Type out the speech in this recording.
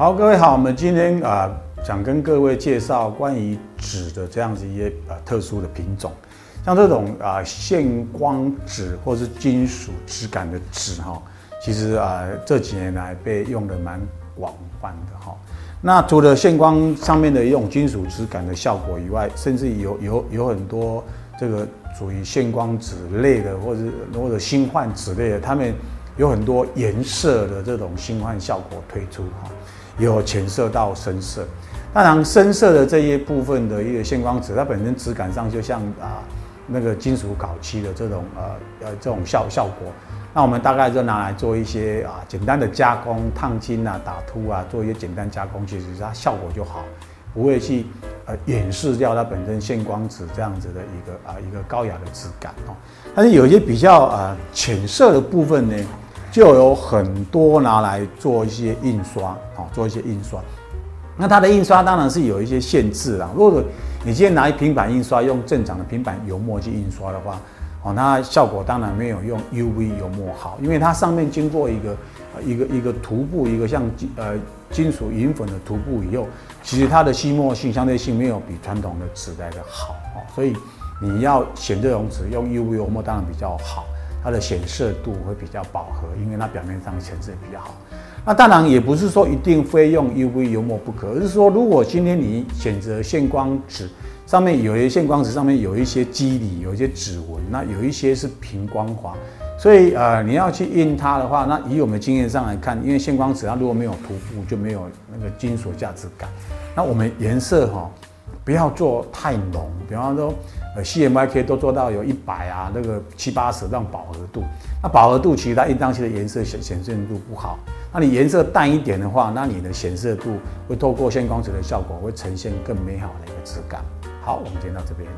好，各位好，我们今天啊、想跟各位介绍关于纸的这样子一些呃特殊的品种，像这种啊、呃、现光纸或是金属质感的纸哈，其实啊、呃、这几年来被用的蛮广泛的哈。那除了线光上面的一种金属质感的效果以外，甚至有有有很多这个属于线光纸类的，或者或者星幻纸类的，他们有很多颜色的这种星幻效果推出哈，有浅色到深色。当然，深色的这一部分的一个线光纸，它本身质感上就像啊那个金属烤漆的这种呃呃这种效效果。那我们大概就拿来做一些啊简单的加工，烫金啊、打凸啊，做一些简单加工，其实它效果就好，不会去呃掩饰掉它本身线光纸这样子的一个啊一个高雅的质感哦。但是有一些比较啊浅色的部分呢，就有很多拿来做一些印刷啊，做一些印刷。那它的印刷当然是有一些限制啦。如果你今天拿一平板印刷，用正常的平板油墨去印刷的话。哦，那效果当然没有用 UV 油墨好，因为它上面经过一个一个一个涂布，一个像金呃金属银粉的涂布以后，其实它的吸墨性相对性没有比传统的纸来的好哦，所以你要选这种纸用 UV 油墨当然比较好，它的显色度会比较饱和，因为它表面上显色比较好。那当然也不是说一定非用 UV 油墨不可，而是说如果今天你选择线光纸。上面有一些线光纸，上面有一些肌理，有一些指纹，那有一些是平光滑，所以呃，你要去印它的话，那以我们经验上来看，因为线光纸它如果没有涂布，就没有那个金属价值感。那我们颜色哈，不要做太浓，比方说呃 CMYK 都做到有一百啊，那个七八十这样饱和度，那饱和度其实它印上去的颜色显显色度不好。那你颜色淡一点的话，那你的显色度会透过线光纸的效果，会呈现更美好的一个质感。好，我们今天到这边。